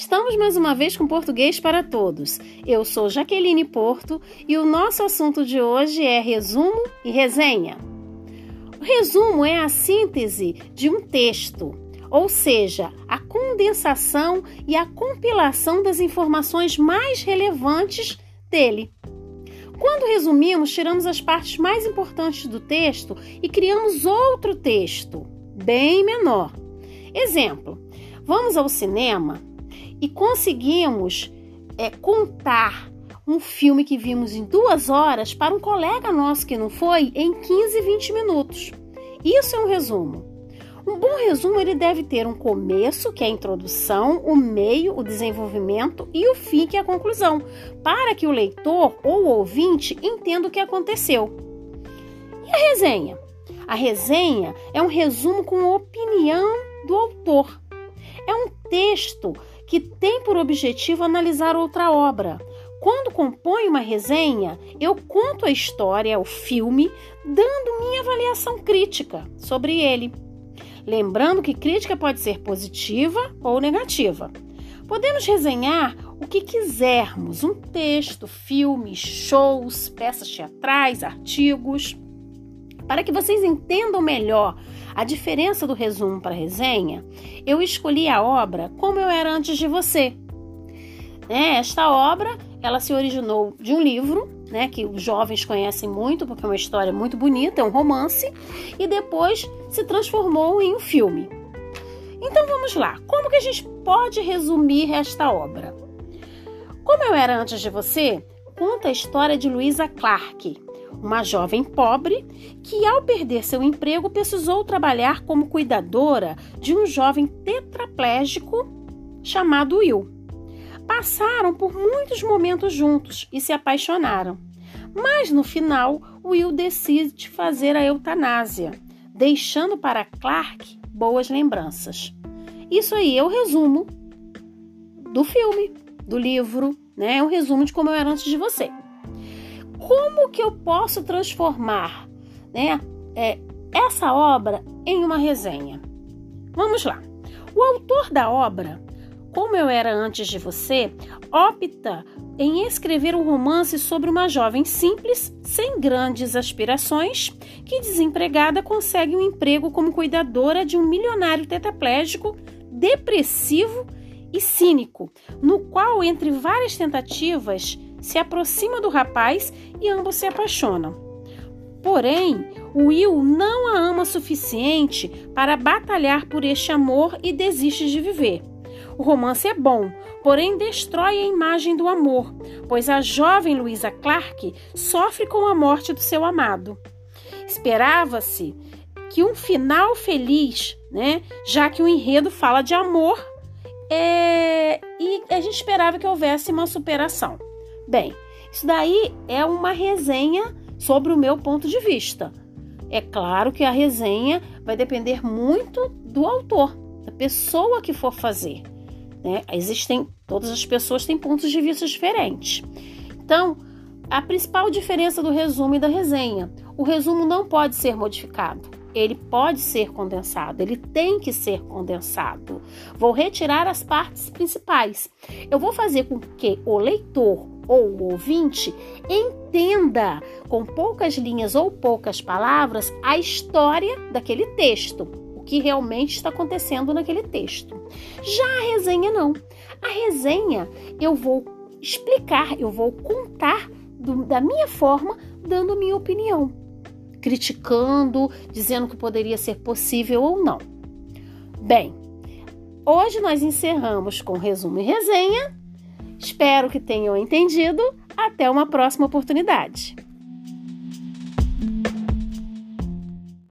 Estamos mais uma vez com Português para Todos. Eu sou Jaqueline Porto e o nosso assunto de hoje é resumo e resenha. O resumo é a síntese de um texto, ou seja, a condensação e a compilação das informações mais relevantes dele. Quando resumimos, tiramos as partes mais importantes do texto e criamos outro texto, bem menor. Exemplo: vamos ao cinema e conseguimos é, contar um filme que vimos em duas horas para um colega nosso que não foi em 15, 20 minutos. Isso é um resumo. Um bom resumo ele deve ter um começo, que é a introdução, o meio, o desenvolvimento e o fim, que é a conclusão, para que o leitor ou o ouvinte entenda o que aconteceu. E a resenha? A resenha é um resumo com opinião do autor. É um texto que tem por objetivo analisar outra obra. Quando compõe uma resenha, eu conto a história, o filme, dando minha avaliação crítica sobre ele. Lembrando que crítica pode ser positiva ou negativa. Podemos resenhar o que quisermos: um texto, filmes, shows, peças teatrais, artigos. Para que vocês entendam melhor a diferença do resumo para a resenha, eu escolhi a obra Como Eu Era Antes de Você. É, esta obra ela se originou de um livro né, que os jovens conhecem muito, porque é uma história muito bonita, é um romance, e depois se transformou em um filme. Então vamos lá, como que a gente pode resumir esta obra? Como eu era antes de você, conta a história de Louisa Clark, uma jovem pobre que, ao perder seu emprego, precisou trabalhar como cuidadora de um jovem tetraplégico chamado Will. Passaram por muitos momentos juntos e se apaixonaram. Mas no final, Will decide fazer a eutanásia, deixando para Clark boas lembranças. Isso aí é o resumo do filme, do livro, né? É um resumo de como eu era antes de você como que eu posso transformar né, é, essa obra em uma resenha? Vamos lá. O autor da obra, como eu era antes de você, opta em escrever um romance sobre uma jovem simples, sem grandes aspirações, que desempregada consegue um emprego como cuidadora de um milionário tetraplégico, depressivo e cínico, no qual, entre várias tentativas, se aproxima do rapaz e ambos se apaixonam. Porém, Will não a ama suficiente para batalhar por este amor e desiste de viver. O romance é bom, porém destrói a imagem do amor, pois a jovem Louisa Clark sofre com a morte do seu amado. Esperava-se que um final feliz, né, já que o enredo fala de amor, é, e a gente esperava que houvesse uma superação. Bem, isso daí é uma resenha sobre o meu ponto de vista. É claro que a resenha vai depender muito do autor, da pessoa que for fazer. Né? Existem, todas as pessoas têm pontos de vista diferentes. Então, a principal diferença do resumo e da resenha: o resumo não pode ser modificado ele pode ser condensado, ele tem que ser condensado. Vou retirar as partes principais. Eu vou fazer com que o leitor ou o ouvinte entenda com poucas linhas ou poucas palavras a história daquele texto, o que realmente está acontecendo naquele texto. Já a resenha não. A resenha eu vou explicar, eu vou contar do, da minha forma, dando minha opinião criticando, dizendo que poderia ser possível ou não. Bem, hoje nós encerramos com resumo e resenha. Espero que tenham entendido. Até uma próxima oportunidade.